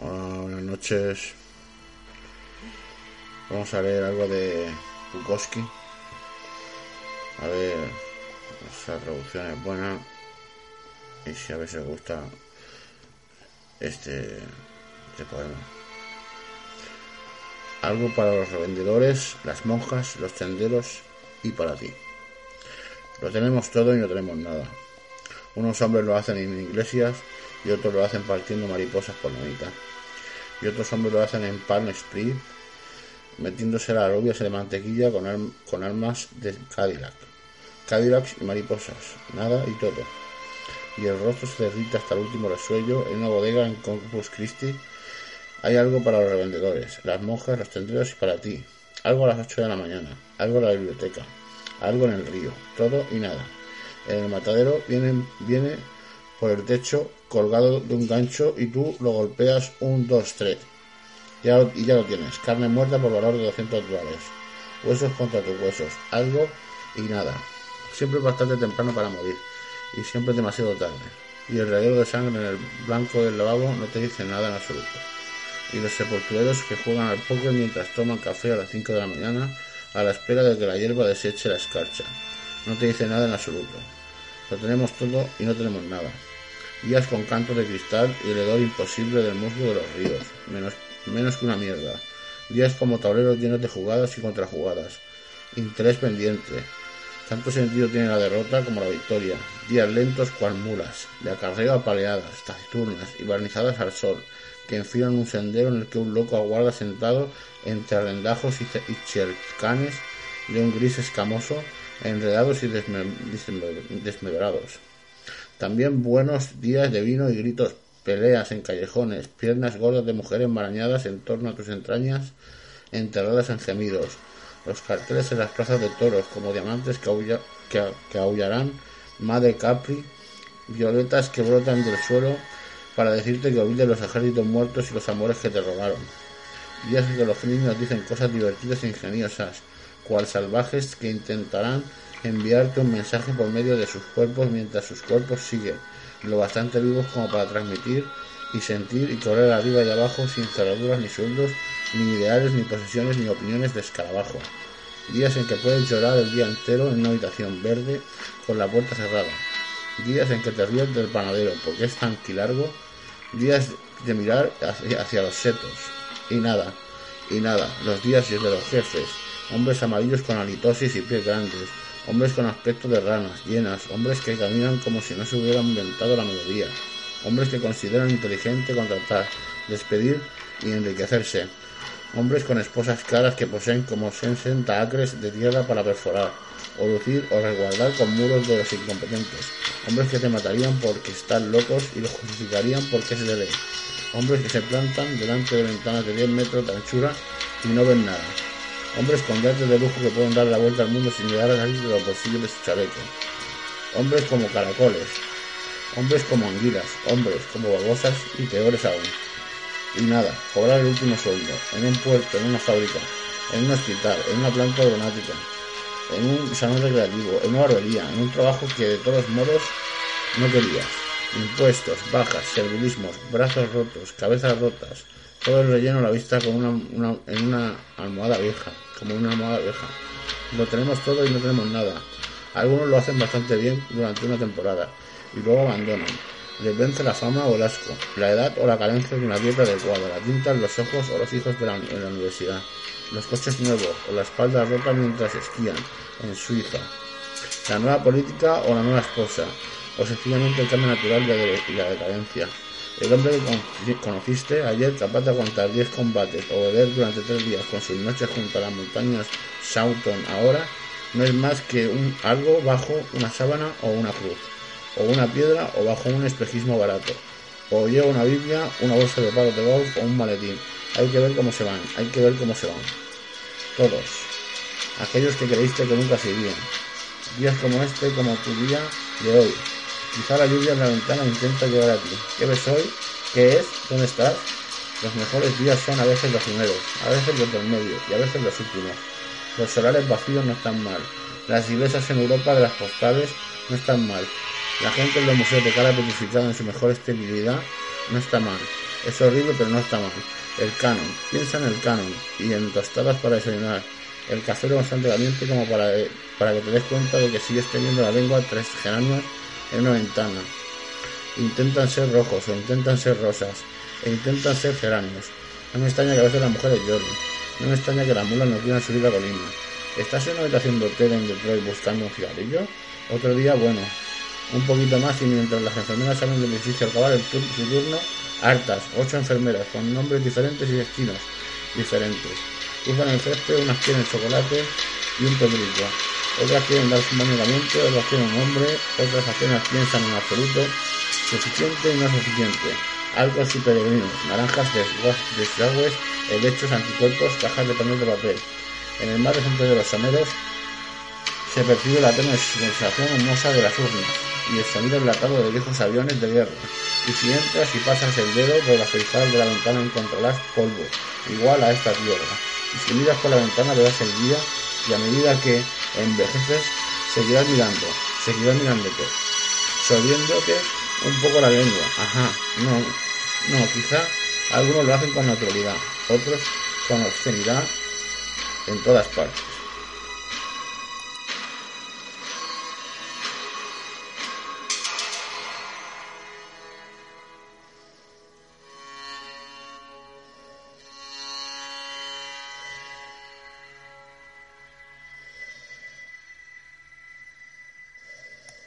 buenas noches. Vamos a leer algo de Bukowski. A ver, esa traducción es buena. Y si a ver si os gusta este, este poema. Algo para los revendedores, las monjas, los tenderos y para ti. Lo tenemos todo y no tenemos nada. Unos hombres lo hacen en iglesias y otros lo hacen partiendo mariposas por la mitad. Y otros hombres lo hacen en Palm Spring, metiéndose las alubias de mantequilla con, con armas de Cadillac. Cadillacs y mariposas, nada y todo. Y el rostro se derrite hasta el último resuello en una bodega en Corpus Christi hay algo para los revendedores, las monjas, los tenderos y para ti. Algo a las 8 de la mañana, algo en la biblioteca, algo en el río, todo y nada. En el matadero viene, viene por el techo colgado de un gancho y tú lo golpeas un, dos, tres. Ya, y ya lo tienes, carne muerta por valor de 200 dólares. Huesos contra tus huesos, algo y nada. Siempre bastante temprano para morir y siempre demasiado tarde. Y el rayero de sangre en el blanco del lavabo no te dice nada en absoluto y los sepultureros que juegan al póker mientras toman café a las 5 de la mañana a la espera de que la hierba deseche la escarcha. No te dice nada en absoluto. Lo tenemos todo y no tenemos nada. Días con canto de cristal y el hedor imposible del musgo de los ríos, menos, menos que una mierda. Días como tableros llenos de jugadas y contrajugadas. Interés pendiente. Tanto sentido tiene la derrota como la victoria. Días lentos cual mulas, de acarreo apaleadas, taciturnas y barnizadas al sol, que enfilan un sendero en el que un loco aguarda sentado entre arrendajos y, chercanes de un gris escamoso, enredados y desmebrados. También buenos días de vino y gritos, peleas en callejones, piernas gordas de mujeres marañadas en torno a tus entrañas, enterradas en gemidos, los carteles en las plazas de toros como diamantes que, que aullarán, madre capri, violetas que brotan del suelo para decirte que olvides los ejércitos muertos y los amores que te robaron. Días en que los niños dicen cosas divertidas e ingeniosas, cual salvajes que intentarán enviarte un mensaje por medio de sus cuerpos mientras sus cuerpos siguen, lo bastante vivos como para transmitir y sentir y correr arriba y abajo sin cerraduras ni sueldos, ni ideales, ni posesiones, ni opiniones de escarabajo. Días en que puedes llorar el día entero en una habitación verde con la puerta cerrada, días en que te ríes del panadero porque es tan largo, días de mirar hacia, los setos, y nada, y nada, los días de los jefes, hombres amarillos con halitosis y pies grandes, hombres con aspecto de ranas llenas, hombres que caminan como si no se hubieran inventado la melodía, hombres que consideran inteligente contratar, despedir y enriquecerse, hombres con esposas caras que poseen como 60 acres de tierra para perforar, o lucir o resguardar con muros de los incompetentes, hombres que te matarían porque están locos y los justificarían porque es de ley, hombres que se plantan delante de ventanas de 10 metros de anchura y no ven nada, hombres con yates de lujo que pueden dar la vuelta al mundo sin llegar a salir de los bolsillos de su chaleco, hombres como caracoles, hombres como anguilas, hombres como babosas y peores aún. Y nada, cobrar el último sueldo, en un puerto, en una fábrica, en un hospital, en una planta aeronáutica, en un salón recreativo, en una barbería, en un trabajo que de todos modos no querías. Impuestos, bajas, servilismos, brazos rotos, cabezas rotas, todo el relleno a la vista con una, en una almohada vieja, como una almohada vieja. Lo tenemos todo y no tenemos nada. Algunos lo hacen bastante bien durante una temporada y luego abandonan. Les vence la fama o el asco, la edad o la carencia de una dieta adecuada, la tinta en los ojos o los hijos de la, en la universidad los coches nuevos o la espalda rota mientras esquían en Suiza, la nueva política o la nueva esposa, o sencillamente el cambio natural y la decadencia. El hombre que conociste ayer capaz de aguantar 10 combates o beber durante 3 días con sus noches junto a las montañas Sauton ahora no es más que un algo bajo una sábana o una cruz, o una piedra o bajo un espejismo barato, o lleva una Biblia, una bolsa de palos de golf o un maletín. Hay que ver cómo se van, hay que ver cómo se van. Todos. Aquellos que creíste que nunca se irían. Días como este, como tu día de hoy. Quizá la lluvia en la ventana intenta llegar a ti. ¿Qué ves hoy? ¿Qué es? ¿Dónde estás? Los mejores días son a veces los primeros, a veces los del medio y a veces los últimos. Los solares vacíos no están mal. Las iglesias en Europa de las postales no están mal. La gente en los museos de cara petrificada en su mejor esterilidad no está mal. Es horrible, pero no está mal. El canon. Piensa en el canon y en tostadas para desayunar. El café lo bastante caliente como para, para que te des cuenta de que sigues teniendo la lengua tres geranios en una ventana. Intentan ser rojos o intentan ser rosas e intentan ser geranios. No me extraña que a veces las mujeres lloren. No me extraña que las mulas no quieran subir la colina. ¿Estás en una habitación de hotel en Detroit buscando un cigarrillo? Otro día, bueno, un poquito más y mientras las enfermeras salen del edificio al acabar el su turno, hartas, ocho enfermeras con nombres diferentes y destinos diferentes. Cruzan el césped, unas quieren chocolate y un pedrito. Otras quieren dar un baño caliente, otras quieren un hombre, otras apenas piensan en absoluto, suficiente y no suficiente. Algo y peregrinos, naranjas, desagües, helechos, anticuerpos, cajas de panel de papel. En el mar de de los someros se percibe la tenue sensación humosa de las urnas y el sonido enlatado de viejos aviones de guerra. Y si entras y pasas el dedo por la cristal de la ventana encontrarás polvo, igual a esta tierra. Y si miras por la ventana verás el día y a medida que envejeces seguirás mirando, seguirás mirándote, sorbiéndote un poco la lengua. Ajá, no, no, quizá algunos lo hacen con naturalidad, otros con obscenidad en todas partes.